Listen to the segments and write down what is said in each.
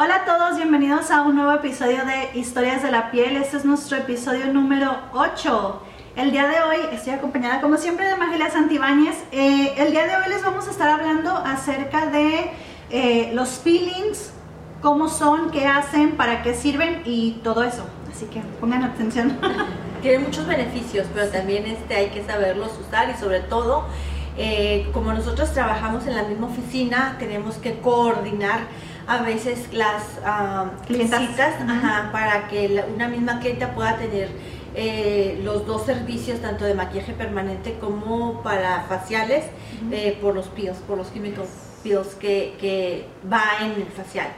Hola a todos, bienvenidos a un nuevo episodio de Historias de la Piel. Este es nuestro episodio número 8. El día de hoy estoy acompañada como siempre de Magelia Santibáñez. Eh, el día de hoy les vamos a estar hablando acerca de eh, los peelings, cómo son, qué hacen, para qué sirven y todo eso. Así que pongan atención. Tiene muchos beneficios, pero también este, hay que saberlos usar y sobre todo, eh, como nosotros trabajamos en la misma oficina, tenemos que coordinar a veces las Clientas. visitas Ujú. ajá, para que la- una misma clienta pueda tener eh, los dos servicios, tanto de maquillaje permanente como para faciales, eh, por los peels, por los químicos peels que, que va en el facial.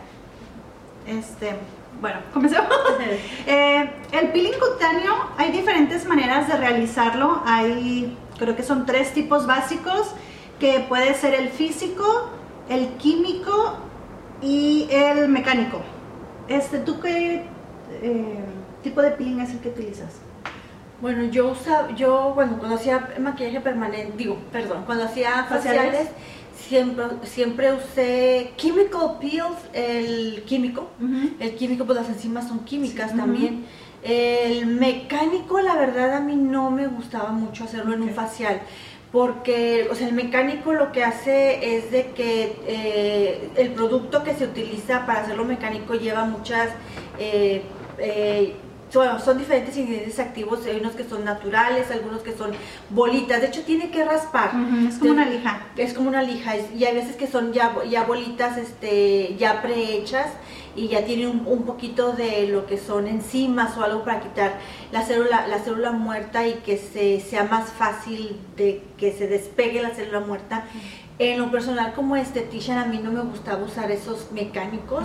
Este, bueno, comencemos. Eh, el peeling cutáneo, hay diferentes maneras de realizarlo. Hay, creo que son tres tipos básicos, que puede ser el físico, el químico y el mecánico. Este, ¿Tú qué eh, tipo de peeling es el que utilizas? Bueno, yo usaba, yo bueno, cuando hacía maquillaje permanente, digo, perdón, cuando hacía Faciales. faciales, siempre, siempre usé chemical peels, el químico, el químico, pues las enzimas son químicas también. El mecánico, la verdad, a mí no me gustaba mucho hacerlo en un facial. Porque, o sea, el mecánico lo que hace es de que eh, el producto que se utiliza para hacerlo mecánico lleva muchas, eh, eh, son diferentes ingredientes activos, hay unos que son naturales, algunos que son bolitas, de hecho tiene que raspar. Es como una lija. Es como una lija y hay veces que son ya, ya bolitas este, ya prehechas y ya tienen un, un poquito de lo que son enzimas o algo para quitar la célula, la célula muerta y que se, sea más fácil de que se despegue la célula muerta. En lo personal como estetician a mí no me gustaba usar esos mecánicos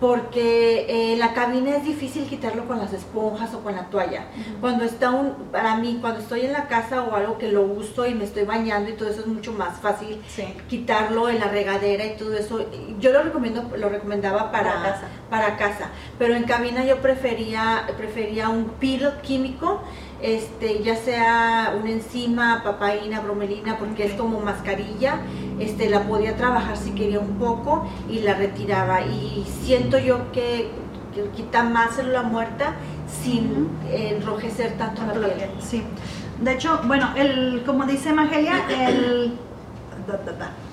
porque eh, la cabina es difícil quitarlo con las esponjas o con la toalla. Cuando está un, para mí, cuando estoy en la casa o algo que lo uso y me estoy bañando y todo eso es mucho más fácil Sí. quitarlo en la regadera y todo eso. Yo lo recomiendo, lo recomendaba para, Para casa. para casa. Pero en cabina yo prefería, prefería un peel químico, este, ya sea una enzima, papaína, bromelina, porque es como mascarilla. Este, la podía trabajar si quería un poco y la retiraba. Y siento yo que, que quita más célula muerta sin enrojecer tanto la piel. Sí. De hecho, bueno, el, como dice Magelia, el, da, da, da.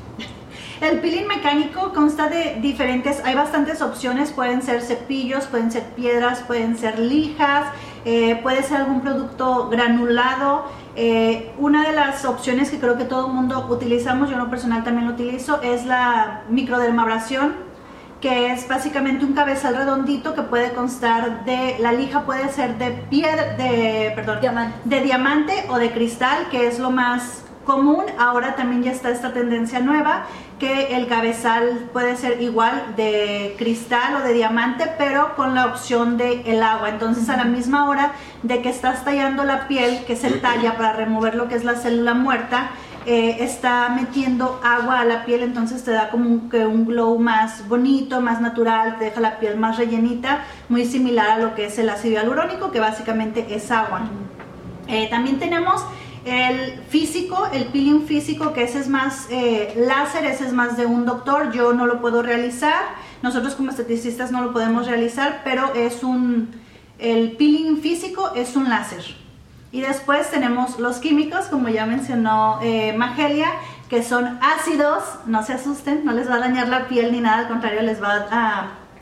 El peeling mecánico consta de diferentes, hay bastantes opciones, pueden ser cepillos, pueden ser piedras, pueden ser lijas, eh, puede ser algún producto granulado. Eh, una de las opciones que creo que todo el mundo utilizamos, yo en lo personal también lo utilizo, es la microdermabrasión que es básicamente un cabezal redondito que puede constar de, la lija puede ser de piedra, de, perdón, Diamante. de diamante o de cristal, que es lo más común. Ahora también ya está esta tendencia nueva, que el cabezal puede ser igual de cristal o de diamante, pero con la opción de el agua. Entonces a la misma hora de que estás tallando la piel, que se talla para remover lo que es la célula muerta, eh, está metiendo agua a la piel, entonces te da como un, que un glow más bonito, más natural, te deja la piel más rellenita, muy similar a lo que es el ácido hialurónico, que básicamente es agua. Eh, también tenemos el físico, el peeling físico, que ese es más eh, láser, ese es más de un doctor, yo no lo puedo realizar, nosotros como esteticistas no lo podemos realizar, pero es un, el peeling físico es un láser. Y después tenemos los químicos, como ya mencionó eh, Magelia, que son ácidos, no se asusten, no les va a dañar la piel ni nada, al contrario, les va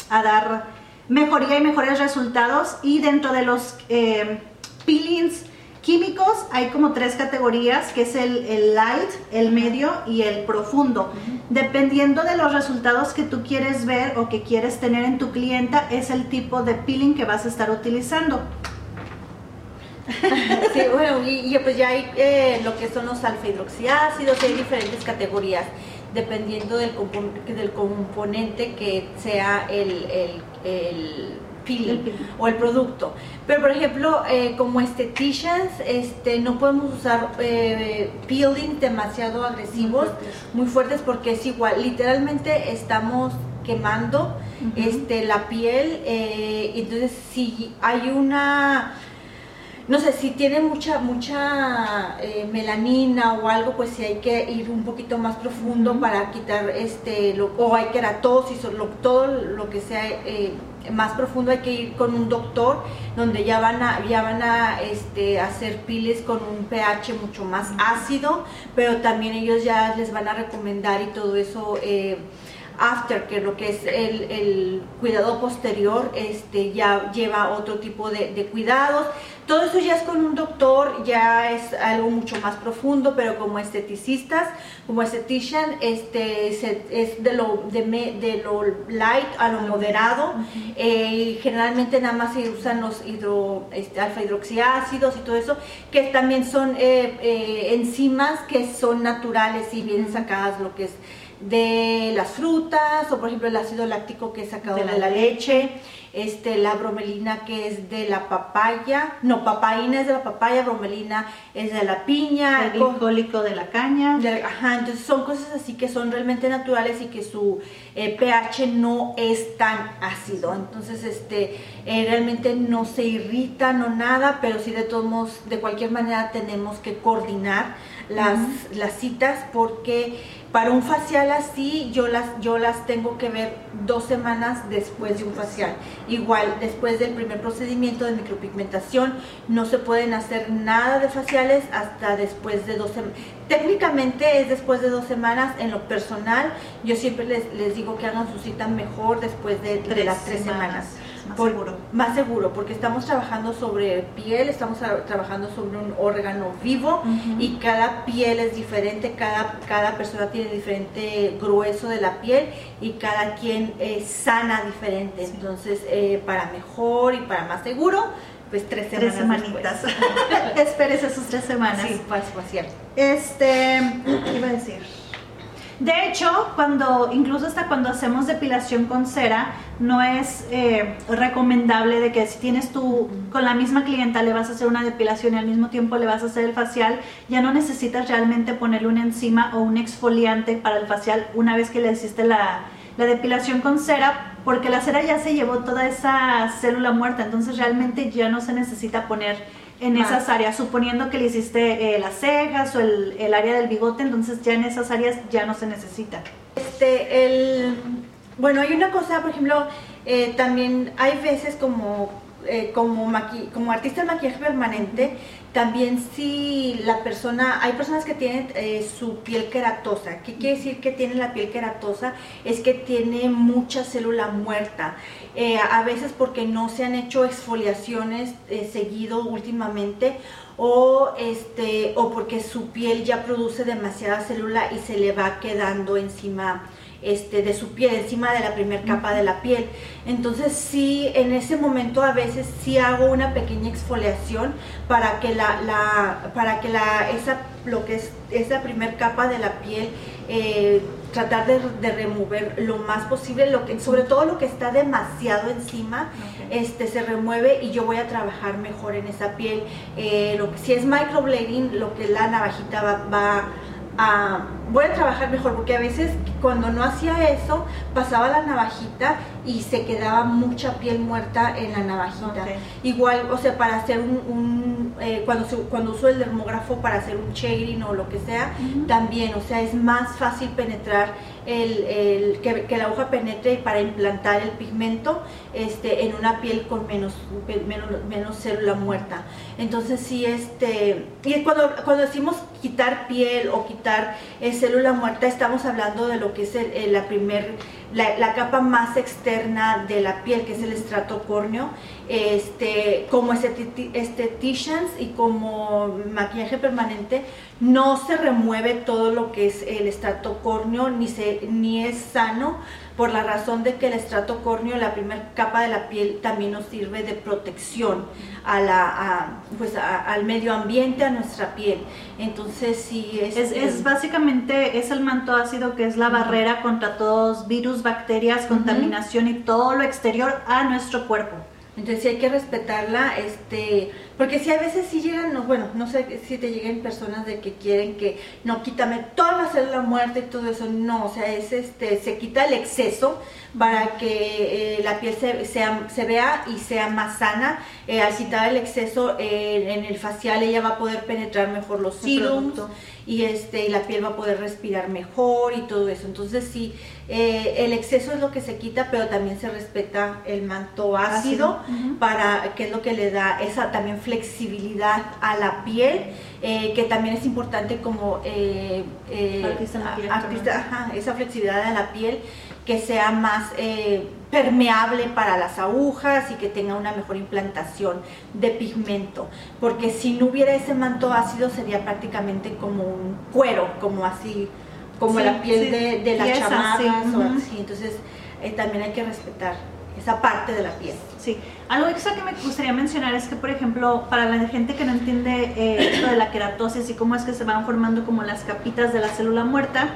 a, dar mejoría y mejores resultados. Y dentro de los eh, peelings químicos hay como tres categorías, que es el, el light, el medio y el profundo. Dependiendo de los resultados que tú quieres ver o que quieres tener en tu clienta, es el tipo de peeling que vas a estar utilizando. Sí, bueno, y, y, pues ya hay eh, lo que son los alfa hidroxiácidos, hay diferentes categorías dependiendo del, compon- del componente que sea el, el, el peeling El peeling. o el producto. Pero por ejemplo, eh, como estheticians, este, no podemos usar eh, peeling demasiado agresivos, muy fuertes, porque es igual, literalmente estamos quemando este, la piel, eh, entonces si hay una no sé, si tiene mucha, mucha eh, melanina o algo, pues sí hay que ir un poquito más profundo para quitar este, lo, o hay queratosis o lo, todo lo que sea eh, más profundo hay que ir con un doctor donde ya van a, ya van a este, hacer piles con un pH mucho más ácido, pero también ellos ya les van a recomendar y todo eso. Eh, after, que lo que es el, cuidado posterior, este, ya lleva otro tipo de, cuidados. Todo eso ya es con un doctor, ya es algo mucho más profundo, pero como esteticistas, como estetician, este, es de lo, de, de, lo light a lo moderado. Eh, generalmente nada más se usan los hidro, este, alfa hidroxiácidos y todo eso, que también son eh, eh, enzimas que son naturales y vienen sacadas lo que es de las frutas o por ejemplo el ácido láctico que es sacado de la, leche, este la bromelina que es de la papaya, no, papaína es de la papaya, bromelina es de la piña, el glicólico de la caña. ajá, entonces son cosas así que son realmente naturales y que su eh, pH no es tan ácido, entonces este eh, realmente no se irrita, no nada, pero sí de todos modos, de cualquier manera tenemos que coordinar las, las citas porque para un facial así, yo las, yo las tengo que ver dos semanas después de un facial. Igual, después del primer procedimiento de micropigmentación, no se pueden hacer nada de faciales hasta después de dos semanas. Técnicamente es después de dos semanas. En lo personal, yo siempre les, les digo que hagan su cita mejor después de, las tres semanas más seguro. Más seguro, porque estamos trabajando sobre piel, estamos trabajando sobre un órgano vivo y cada piel es diferente, cada, cada persona tiene diferente grueso de la piel y cada quien es sana diferente. Entonces, eh, para mejor y para más seguro, pues tres semanas. Tres semanitas. Esperes esos tres semanas. Sí, pues, pues cierto. Este, ¿qué iba a decir? De hecho, cuando, incluso hasta cuando hacemos depilación con cera, no es eh, recomendable de que si tienes tú, con la misma clienta le vas a hacer una depilación y al mismo tiempo le vas a hacer el facial, ya no necesitas realmente ponerle una enzima o un exfoliante para el facial una vez que le hiciste la, la depilación con cera, porque la cera ya se llevó toda esa célula muerta, entonces realmente ya no se necesita poner en esas áreas, suponiendo que le hiciste eh, las cejas o el, el, área del bigote, entonces ya en esas áreas ya no se necesita. Este, el, bueno, hay una cosa, por ejemplo, eh, también hay veces como, eh, como, como artista de maquillaje permanente, también si la persona, hay personas que tienen su piel queratosa. ¿Qué quiere decir que tiene la piel queratosa? Es que tiene mucha célula muerta. Eh, a veces porque no se han hecho exfoliaciones eh, seguido últimamente o, este, o porque su piel ya produce demasiada célula y se le va quedando encima este, de su piel, encima de la primera capa de la piel. Entonces sí, en ese momento a veces sí hago una pequeña exfoliación para que la, la para que la, esa, lo que es esa primera capa de la piel eh, tratar de, remover lo más posible, lo que, sobre todo lo que está demasiado encima, este, se remueve y yo voy a trabajar mejor en esa piel. Eh, lo que, si es microblading, lo que la navajita va, va voy a trabajar mejor, porque a veces cuando no hacía eso, pasaba la navajita y se quedaba mucha piel muerta en la navajita. Igual, o sea, para hacer un, eh, cuando, cuando uso el dermógrafo para hacer un shading o lo que sea, también, o sea, es más fácil penetrar el, que, la aguja penetre para implantar el pigmento este, en una piel con menos, menos, menos célula muerta. Entonces sí, este, y cuando, cuando decimos quitar piel o quitar eh, célula muerta, estamos hablando de lo que es el, la primer la, capa más externa de la piel, que es el estrato córneo, este, como esteticians y como maquillaje permanente, no se remueve todo lo que es el estrato córneo, ni, se, ni es sano por la razón de que el estrato córneo, la primera capa de la piel, también nos sirve de protección a la, pues al medio ambiente, a nuestra piel. Entonces, sí, es, es, básicamente, es el manto ácido que es la barrera contra todos virus, bacterias, contaminación y todo lo exterior a nuestro cuerpo. Entonces sí hay que respetarla, este, porque si a veces sí llegan, no, bueno, no sé si te lleguen personas de que quieren que no quítame toda la célula muerta y todo eso, no, o sea, es este, se quita el exceso para que eh, la piel se, sea, se vea y sea más sana. Eh, al quitar el exceso eh, en el facial ella va a poder penetrar mejor los serums y este y la piel va a poder respirar mejor y todo eso. Entonces sí, el exceso es lo que se quita, pero también se respeta el manto ácido, para que es lo que le da esa también flexibilidad a la piel, que también es importante como artista, esa flexibilidad a la piel que sea más eh, permeable para las agujas y que tenga una mejor implantación de pigmento. Porque si no hubiera ese manto ácido sería prácticamente como un cuero, como así, como la piel de, de las chamarras o así. Entonces eh, también hay que respetar esa parte de la piel. Sí, algo extra que me gustaría mencionar es que, por ejemplo, para la gente que no entiende eh, esto de la queratosis y cómo es que se van formando como las capitas de la célula muerta,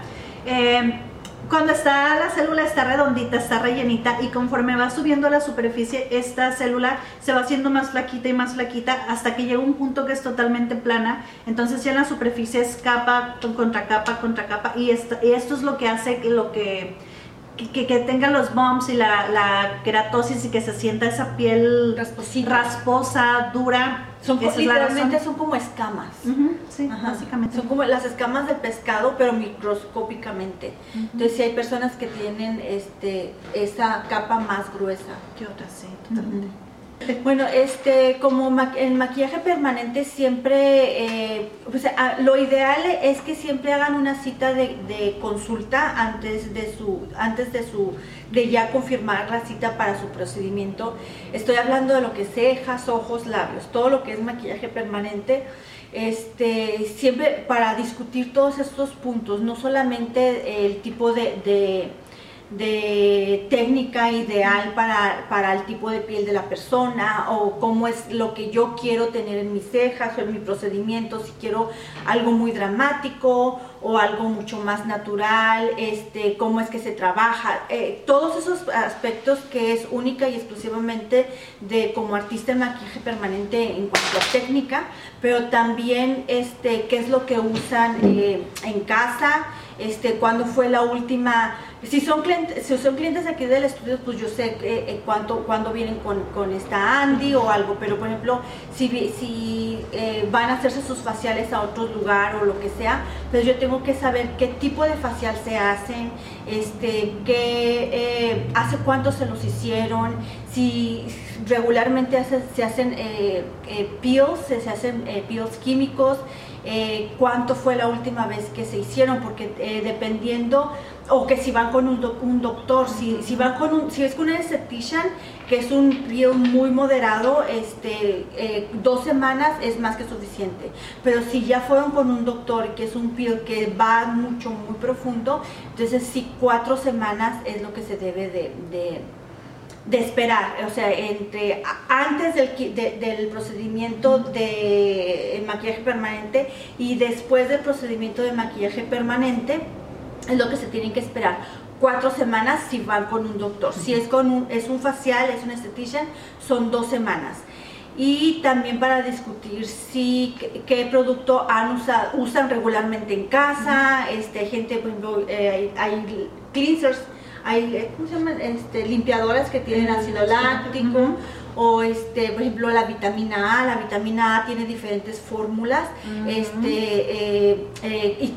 eh, cuando está la célula está redondita, está rellenita y conforme va subiendo la superficie, esta célula se va haciendo más flaquita y más flaquita hasta que llega un punto que es totalmente plana. Entonces ya en la superficie es capa contra capa contra capa y esto, y esto es lo que hace que lo que que, que, tenga los bumps y la, la, keratosis y que se sienta esa piel rasposa, dura. Son literalmente son como escamas. sí, básicamente. Son como las escamas del pescado, pero microscópicamente. Entonces, si hay personas que tienen este esa capa más gruesa que otras, sí, totalmente. Bueno, este, como el maquillaje permanente siempre, eh, lo ideal es que siempre hagan una cita de, consulta antes de su, antes de su, de ya confirmar la cita para su procedimiento. Estoy hablando de lo que es cejas, ojos, labios, todo lo que es maquillaje permanente. Este, siempre para discutir todos estos puntos, no solamente el tipo de técnica ideal para, para, el tipo de piel de la persona o cómo es lo que yo quiero tener en mis cejas o en mi procedimiento, si quiero algo muy dramático o algo mucho más natural, este, cómo es que se trabaja, eh, todos esos aspectos que es única y exclusivamente de como artista en maquillaje permanente en cuanto a técnica, pero también este, qué es lo que usan eh, en casa, este, cuándo fue la última si son clientes, si son clientes aquí del estudio, pues yo sé eh, eh, cuánto, cuándo vienen con, esta Andy o algo, pero por ejemplo, si, si eh, van a hacerse sus faciales a otro lugar o lo que sea, pues yo tengo que saber qué tipo de facial se hacen, este, qué, hace cuánto se los hicieron, si regularmente se hacen peels, se, hacen peels químicos, cuánto fue la última vez que se hicieron, porque dependiendo o que si van con un, un doctor, si, van con un, si es con un esthetician, que es un peel muy moderado, este, eh, dos semanas es más que suficiente. Pero si ya fueron con un doctor, que es un peel que va mucho, muy profundo, entonces sí, cuatro semanas es lo que se debe de, de, esperar. O sea, entre antes del, del procedimiento de maquillaje permanente y después del procedimiento de maquillaje permanente, es lo que se tienen que esperar. Cuatro semanas si van con un doctor. Si es con un, es un facial, es un esthetician, son dos semanas. Y también para discutir si qué, producto han usado, usan regularmente en casa. Este, gente, por eh, hay, cleansers, hay eh, ¿cómo se llaman? Este, limpiadoras que tienen ácido láctico o este, por ejemplo la vitamina A, la vitamina A tiene diferentes fórmulas, este, eh, eh,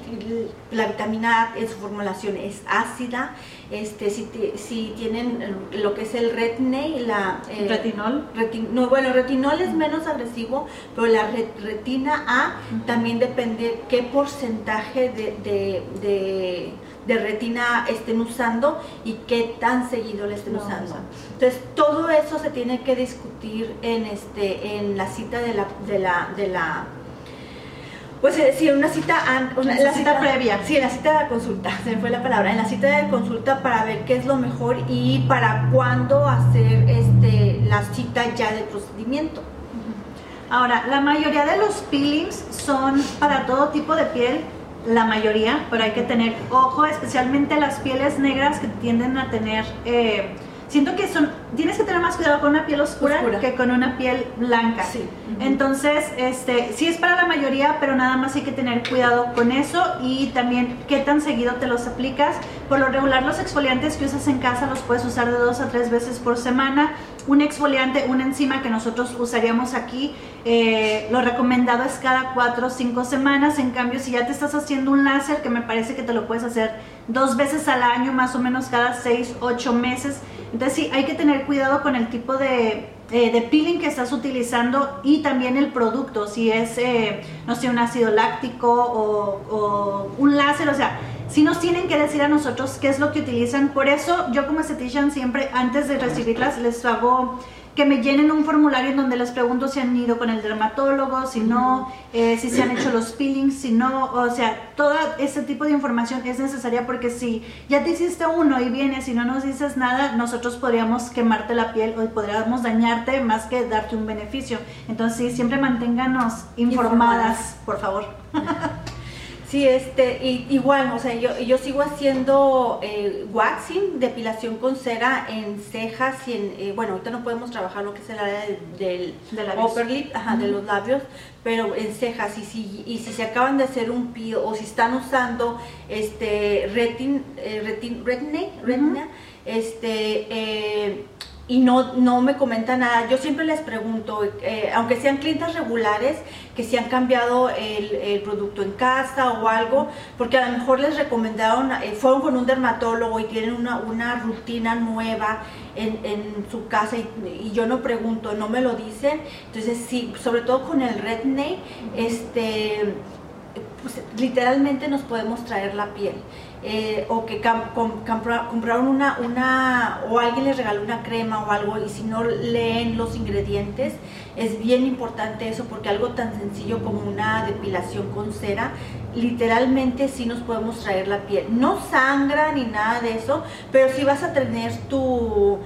la vitamina A en su formulación es ácida, este, si, si tienen lo que es el retinol, la retinol, no, bueno, retinol es menos agresivo, pero la retina A también depende qué porcentaje de de retina estén usando y qué tan seguido le estén usando. Entonces, todo eso se tiene que discutir en este en la cita de la de la de la pues decir, una cita, la cita, previa. Sí, en la cita de consulta, se me fue la palabra, en la cita de consulta para ver qué es lo mejor y para cuándo hacer este la cita ya del procedimiento. Ahora, la mayoría de los peelings son para todo tipo de piel, la mayoría, pero hay que tener ojo, especialmente las pieles negras que tienden a tener, eh, siento que son, tienes que tener más cuidado con una piel oscura, que con una piel blanca. Sí. Entonces, este, sí es para la mayoría, pero nada más hay que tener cuidado con eso y también qué tan seguido te los aplicas. Por lo regular, los exfoliantes que usas en casa los puedes usar de dos a tres veces por semana. Un exfoliante, una enzima que nosotros usaríamos aquí, eh, lo recomendado es cada cuatro o cinco semanas. En cambio, si ya te estás haciendo un láser, que me parece que te lo puedes hacer dos veces al año, más o menos cada seis, ocho meses. Entonces sí, hay que tener cuidado con el tipo de, eh, de peeling que estás utilizando y también el producto, si es, eh, no sé, un ácido láctico o, o un láser, o sea, si nos tienen que decir a nosotros qué es lo que utilizan. Por eso yo como esthetician siempre antes de recibirlas les hago que me llenen un formulario en donde les pregunto si han ido con el dermatólogo, si no, eh, si se han hecho los peelings, si no, o sea, todo ese tipo de información es necesaria porque si ya te hiciste uno y vienes y no nos dices nada, nosotros podríamos quemarte la piel o podríamos dañarte más que darte un beneficio. Entonces, sí, siempre manténganos informadas, por favor. Sí, este, y, igual, o sea, yo, yo sigo haciendo eh, waxing, depilación con cera en cejas y en, eh, bueno, ahorita no podemos trabajar lo que es el área del, upper lip, ajá, de los labios, pero en cejas y si, y si se acaban de hacer un peel o si están usando este retin, eh, retin, retina, este, eh, y no, no me comenta nada. Yo siempre les pregunto, eh, aunque sean clientes regulares, que si han cambiado el, producto en casa o algo, porque a lo mejor les recomendaron, eh, fueron con un dermatólogo y tienen una, una rutina nueva en, en su casa y, yo no pregunto, no me lo dicen. Entonces sí, sobre todo con el Redney, este, pues, literalmente nos podemos traer la piel. Eh, o que compraron una, una, o alguien les regaló una crema o algo y si no leen los ingredientes, es bien importante eso porque algo tan sencillo como una depilación con cera, literalmente sí nos podemos traer la piel. No sangra ni nada de eso, pero si vas a tener tu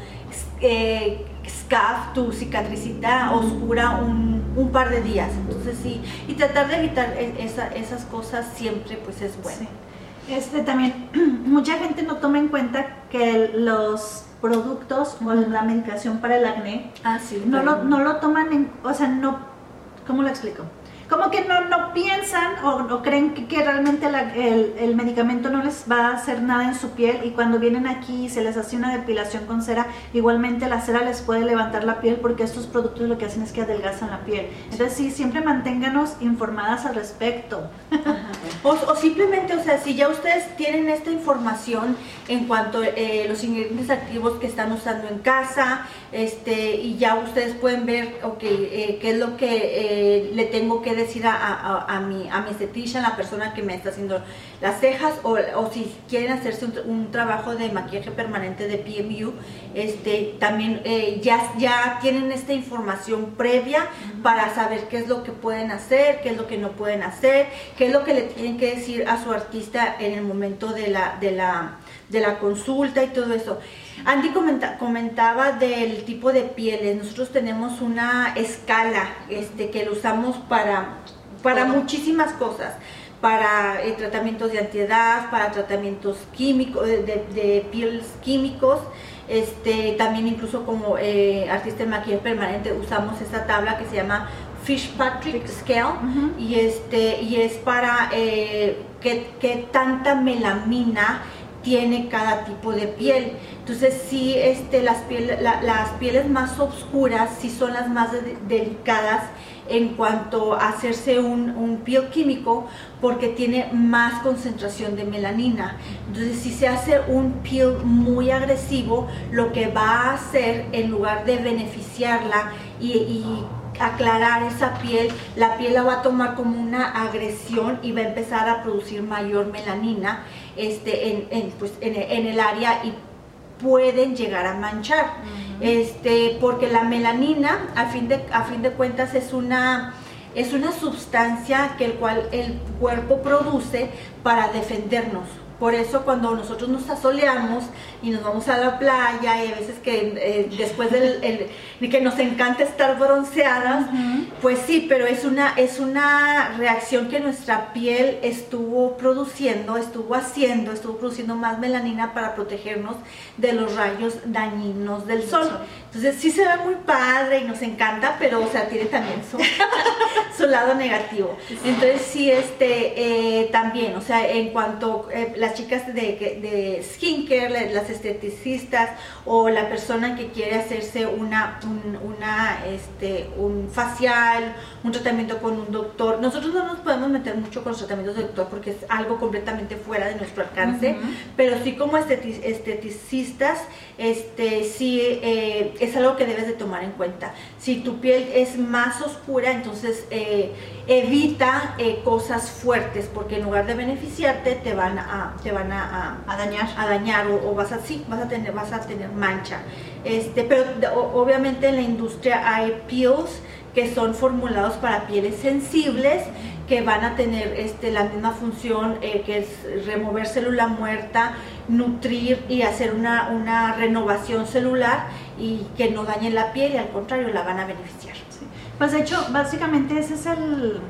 eh, scaf, tu cicatricita oscura un, un, par de días. Entonces sí, y tratar de evitar e, esas cosas siempre pues es bueno. Este también, mucha gente no toma en cuenta que los productos o la medicación para el acné ah, no, lo, no lo toman en, o sea, no, ¿cómo lo explico? Como que no, no piensan o, creen que, realmente el, el, medicamento no les va a hacer nada en su piel y cuando vienen aquí y se les hace una depilación con cera, igualmente la cera les puede levantar la piel porque estos productos lo que hacen es que adelgazan la piel. Entonces sí, siempre manténganos informadas al respecto. O, simplemente, o sea, si ya ustedes tienen esta información en cuanto a eh, los ingredientes activos que están usando en casa, este, y ya ustedes pueden ver, ok, eh, qué es lo que eh, le tengo que decir a, a, mi, a mi estetician, la persona que me está haciendo las cejas, o, si quieren hacerse un, trabajo de maquillaje permanente de PMU, este, también eh, ya, ya tienen esta información previa para saber qué es lo que pueden hacer, qué es lo que no pueden hacer, qué es lo que le tienen que decir a su artista en el momento de la, de la, de la consulta y todo eso. Andy comentaba del tipo de pieles. Nosotros tenemos una escala este, que lo usamos para, para muchísimas cosas. Para eh, tratamientos de antiedad, para tratamientos químicos, de, pieles químicos. Este, también incluso como eh, artista de maquillaje permanente usamos esta tabla que se llama Fitzpatrick Scale y, este, y es para eh, qué tanta melamina tiene cada tipo de piel. Entonces sí, este, las, las pieles más oscuras sí son las más delicadas en cuanto a hacerse un, un piel químico porque tiene más concentración de melanina. Entonces si se hace un piel muy agresivo, lo que va a hacer en lugar de beneficiarla y aclarar esa piel, la piel la va a tomar como una agresión y va a empezar a producir mayor melanina este, en, pues, en, el área y pueden llegar a manchar. este, porque la melanina, a fin de, a fin de cuentas, es una, es una sustancia que el cual el cuerpo produce para defendernos. Por eso cuando nosotros nos asoleamos y nos vamos a la playa y a veces que eh, después del que nos encanta estar bronceadas, pues sí, pero es una, es una reacción que nuestra piel estuvo produciendo, estuvo haciendo, estuvo produciendo más melanina para protegernos de los rayos dañinos del sol. Entonces sí se ve muy padre y nos encanta, pero o sea, tiene también su, su lado negativo. Entonces sí, este, eh, también, o sea, en cuanto eh, las chicas de, de skincare, las esteticistas o la persona que quiere hacerse una, un, una, este, un facial, un tratamiento con un doctor, nosotros no nos podemos meter mucho con los tratamientos de doctor porque es algo completamente fuera de nuestro alcance, pero sí como esteticistas, este, sí eh, es algo que debes de tomar en cuenta. Si tu piel es más oscura, entonces eh, evita eh, cosas fuertes, porque en lugar de beneficiarte, te van a, te van a, dañar, a dañar o, vas a, sí, vas a tener, vas a tener mancha. Este, pero obviamente en la industria hay peels que son formulados para pieles sensibles que van a tener este, la misma función eh, que es remover célula muerta, nutrir y hacer una, una, renovación celular y que no dañe la piel y al contrario la van a beneficiar. Pues de hecho, básicamente ese es el,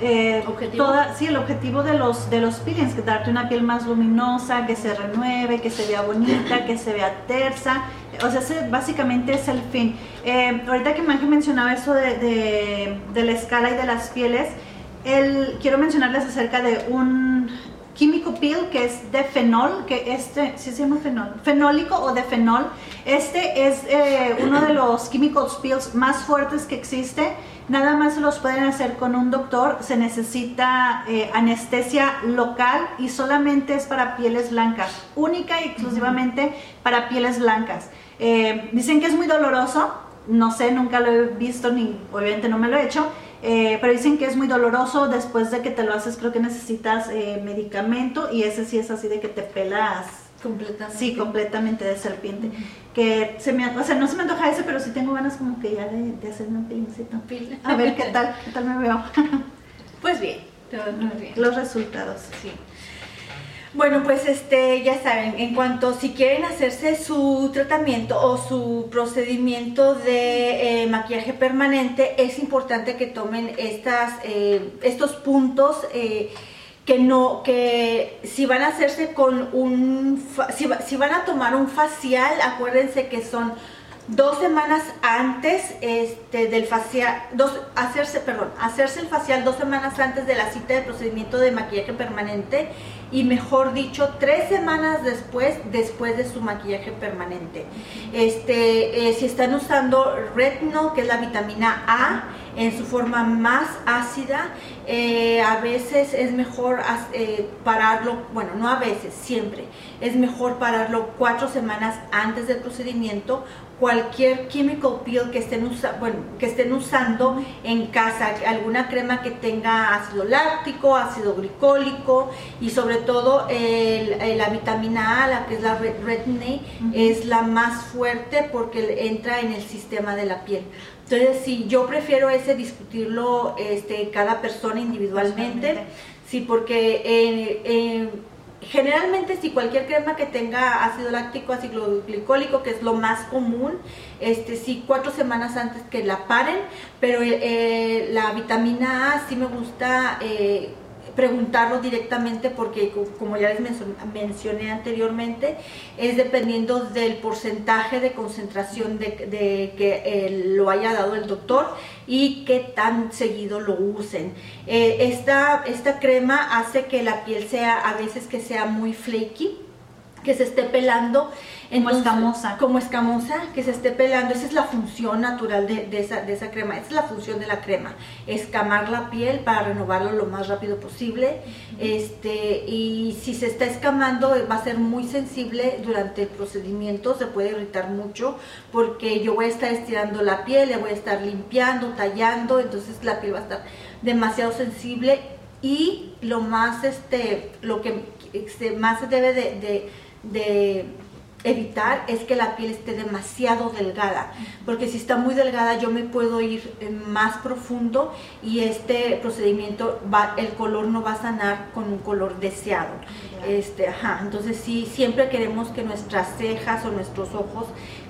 eh, ¿Objetivo? sí, el objetivo de los, de los peelings, que darte una piel más luminosa, que se renueve, que se vea bonita, que se vea tersa. O sea, ese básicamente es el fin. Eh, ahorita que Manje mencionaba eso de, de, la escala y de las pieles, el, quiero mencionarles acerca de un químico peel que es de fenol, que este, ¿sí se llama fenol? Fenólico o de fenol. Este es eh, uno de los químicos peels más fuertes que existe Nada más los pueden hacer con un doctor, se necesita eh, anestesia local y solamente es para pieles blancas, única y exclusivamente para pieles blancas. Eh, dicen que es muy doloroso, no sé, nunca lo he visto ni obviamente no me lo he hecho, eh, pero dicen que es muy doloroso, después de que te lo haces creo que necesitas medicamento y ese sí es así de que te pelas Completamente. Sí, completamente de serpiente. Que se me, o sea, no se me antoja ese, pero sí tengo ganas como que ya de, de hacerme un pilincito. A ver qué tal, qué tal me veo. pues bien, todo muy bien. Los resultados. Sí. Bueno, pues este, ya saben, en cuanto si quieren hacerse su tratamiento o su procedimiento de eh, maquillaje permanente, es importante que tomen estas, eh, estos puntos. Eh, que no, que si van a hacerse con un, si, si, van a tomar un facial, acuérdense que son dos semanas antes este, del facial, dos, hacerse, perdón, hacerse el facial dos semanas antes de la cita de procedimiento de maquillaje permanente y mejor dicho, tres semanas después, después de su maquillaje permanente. Este, eh, si están usando retinol, que es la vitamina A, en su forma más ácida, eh, a veces es mejor eh, pararlo, bueno, no a veces, siempre, es mejor pararlo cuatro semanas antes del procedimiento. Cualquier chemical peel que estén, bueno, que estén usando en casa, alguna crema que tenga ácido láctico, ácido glicólico y sobre todo la vitamina A, la que es la retin es la más fuerte porque entra en el sistema de la piel. Entonces, sí, yo prefiero ese discutirlo este, cada persona individualmente, sí, porque generalmente si cualquier crema que tenga ácido láctico, ácido glicólico, que es lo más común, este sí cuatro semanas antes que la paren, pero eh, la vitamina A sí me gusta eh, preguntarlo directamente porque como ya les mencioné anteriormente, es dependiendo del porcentaje de concentración de, que eh, lo haya dado el doctor y qué tan seguido lo usen. Eh, esta, esta crema hace que la piel sea a veces que sea muy flaky, que se esté pelando como escamosa. Como escamosa, que se esté pelando. Esa es la función natural de, esa, de, esa, crema. Esa es la función de la crema. Escamar la piel para renovarlo lo más rápido posible. este, y si se está escamando, va a ser muy sensible durante el procedimiento. Se puede irritar mucho porque yo voy a estar estirando la piel, le voy a estar limpiando, tallando. Entonces la piel va a estar demasiado sensible. Y lo más, este, lo que este, más se debe de, de evitar es que la piel esté demasiado delgada, porque si está muy delgada yo me puedo ir eh, más profundo y este procedimiento va, el color no va a sanar con un color deseado. Este, ajá, entonces sí, siempre queremos que nuestras cejas o nuestros ojos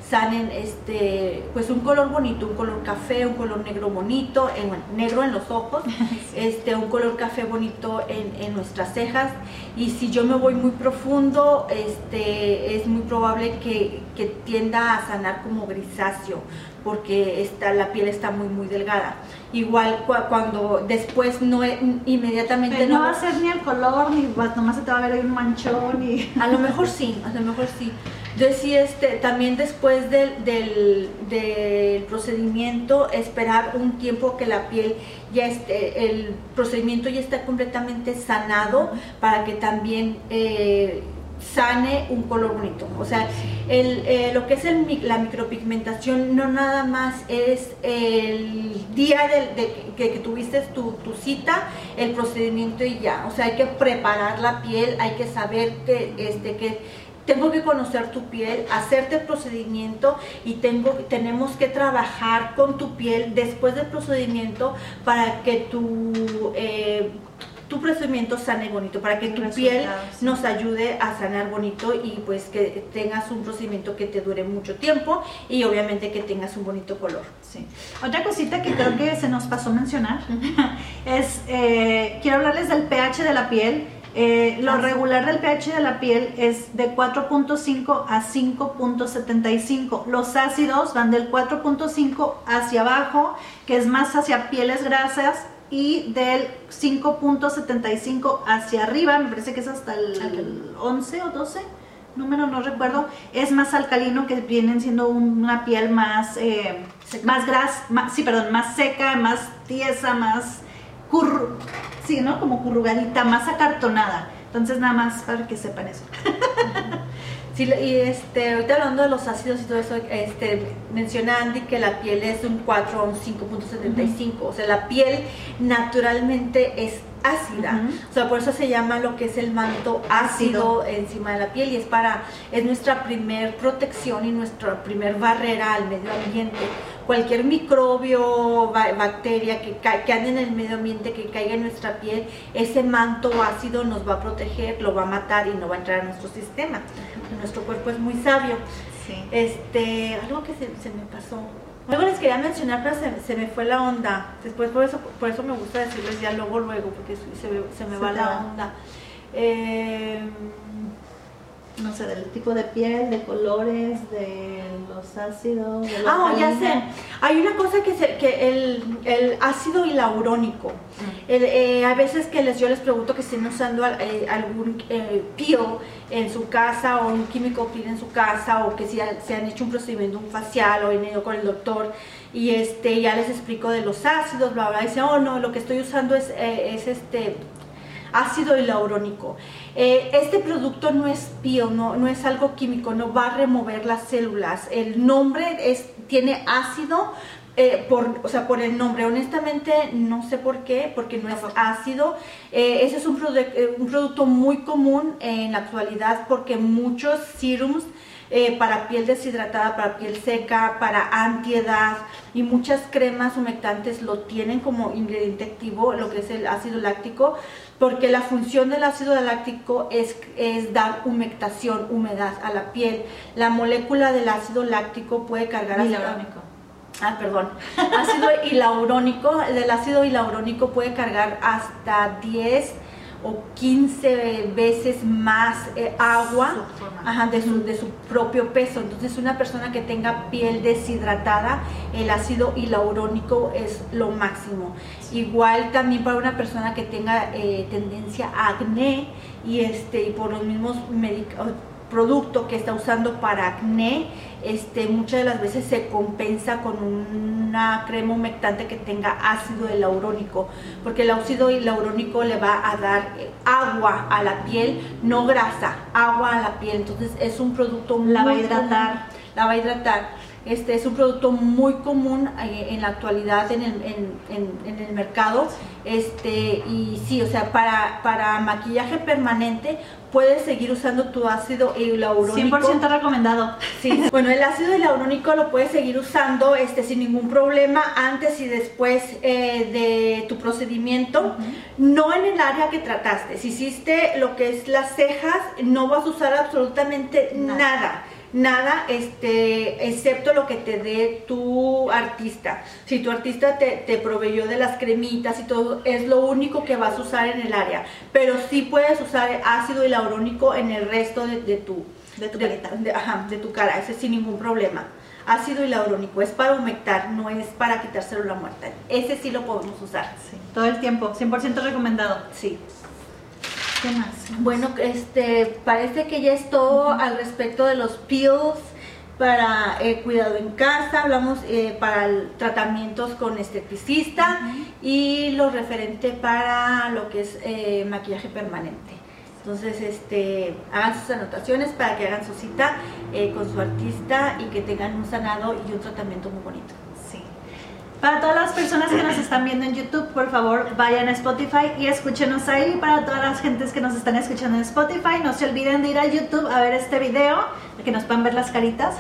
sanen este, pues un color bonito, un color café, un color negro bonito, en, negro en los ojos, este, un color café bonito en, en, nuestras cejas. Y si yo me voy muy profundo, este, es muy probable que, que tienda a sanar como grisáceo, porque está, la piel está muy muy delgada. Igual cuando después no inmediatamente no, va a ser ni el color ni nomás se te va a ver ahí un manchón y a lo mejor sí, a lo mejor sí. Entonces sí, este, también después del, del, del, procedimiento, esperar un tiempo que la piel ya esté, el procedimiento ya está completamente sanado para que también eh, sane un color bonito. O sea, el, eh, lo que es el, la micropigmentación no nada más es el día que, que, tuviste tu, tu, cita, el procedimiento y ya. O sea, hay que preparar la piel, hay que saber que, este, que tengo que conocer tu piel, hacerte el procedimiento y tengo, tenemos que trabajar con tu piel después del procedimiento para que tu, eh, tu procedimiento sane bonito, para que tu piel nos ayude a sanar bonito y pues que tengas un procedimiento que te dure mucho tiempo y obviamente que tengas un bonito color. Sí. Otra cosita que creo que se nos pasó mencionar es, eh, quiero hablarles del pH de la piel eh, lo regular del pH de la piel es de 4.5 a 5.75. Los ácidos van del 4.5 hacia abajo, que es más hacia pieles grasas, y del 5.75 hacia arriba, me parece que es hasta el 11 o 12 número no recuerdo, es más alcalino que vienen siendo una piel más eh, más grasa, sí, perdón, más seca, más tiesa, más curru sí, ¿no? Como currugadita, más acartonada. Entonces nada más para que sepan eso. Y este, ahorita hablando de los ácidos y todo eso, este, menciona Andy que la piel es un 4 o un 5.75, o sea, la piel naturalmente es ácida, o sea, por eso se llama lo que es el manto ácido, encima de la piel y es para, es nuestra primer protección y nuestra primer barrera al medio ambiente cualquier microbio, bacteria que, que ande en el medio ambiente, que caiga en nuestra piel, ese manto ácido nos va a proteger, lo va a matar y no va a entrar a nuestro sistema. Nuestro cuerpo es muy sabio. Este, algo que se, me pasó. Algo les quería mencionar, pero se, me fue la onda. Después por eso, por eso me gusta decirles ya luego, luego, porque se, me va la onda. Eh, no sé, del tipo de piel, de colores, de los ácidos. De ah, ya sé. Hay una cosa que, se, que el, el, ácido hialurónico. Mm. Eh, a veces que les, yo les pregunto que estén usando eh, algún eh, peel en su casa o un químico peel en su casa o que si se han hecho un procedimiento un facial o han ido con el doctor y este ya les explico de los ácidos, bla, bla. Y dice, oh no, lo que estoy usando es, es este ácido hialurónico. Eh, este producto no es pío, no, no es algo químico, no va a remover las células. El nombre es, tiene ácido, eh, por, o sea, por el nombre. Honestamente, no sé por qué, porque no es ácido. Eh, ese es un, un, producto muy común en la actualidad porque muchos serums eh, para piel deshidratada, para piel seca, para antiedad y muchas cremas humectantes lo tienen como ingrediente activo, lo que es el ácido láctico, porque la función del ácido láctico es, es dar humectación, humedad a la piel. La molécula del ácido láctico puede cargar Hialurónico. Ah, perdón. Ácido hilaurónico, del ácido hilaurónico puede cargar hasta 10 o 15 veces más eh, agua de, su, de su propio peso. Entonces una persona que tenga piel deshidratada, el ácido hialurónico es lo máximo. Igual también para una persona que tenga eh, tendencia a acné y, este, y por los mismos productos que está usando para acné, este, muchas de las veces se compensa con una crema humectante que tenga ácido hialurónico, porque el ácido hialurónico le va a dar eh, agua a la piel, no grasa, agua a la piel. Entonces es un producto la va a hidratar, la va a hidratar. Este es un producto muy común eh, en la actualidad en el, en, en, el, mercado. Este, y sí, o sea, para, para maquillaje permanente puedes seguir usando tu ácido hialurónico. 100% recomendado. Sí. bueno, el ácido hialurónico lo puedes seguir usando este, sin ningún problema antes y después eh, de tu procedimiento. No en el área que trataste. Si hiciste lo que es las cejas, no vas a usar absolutamente nada nada, este, excepto lo que te dé tu artista. Si tu artista te, te, proveyó de las cremitas y todo, es lo único que vas a usar en el área. Pero sí puedes usar ácido hialurónico en el resto de, tu de tu, de, ajá, de tu cara, ese sin ningún problema. Ácido hialurónico es para humectar, no es para quitar célula muerta. Ese sí lo podemos usar. Sí, todo el tiempo, 100% recomendado. Sí. ¿Qué más? Bueno, este, parece que ya es todo al respecto de los peels para eh, cuidado en casa, hablamos eh, para tratamientos con esteticista y lo referente para lo que es eh, maquillaje permanente. Entonces, este, hagan sus anotaciones para que hagan su cita con su artista y que tengan un sanado y un tratamiento muy bonito. Para todas las personas que nos están viendo en YouTube, por favor vayan a Spotify y escúchenos ahí. Para todas las gentes que nos están escuchando en Spotify, no se olviden de ir a YouTube a ver este video, que nos puedan ver las caritas.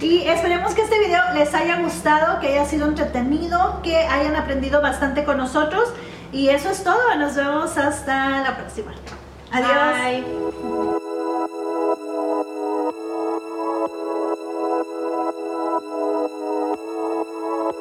y esperemos que este video les haya gustado, que haya sido entretenido, que hayan aprendido bastante con nosotros. Y eso es todo. Nos vemos hasta la próxima. Adiós.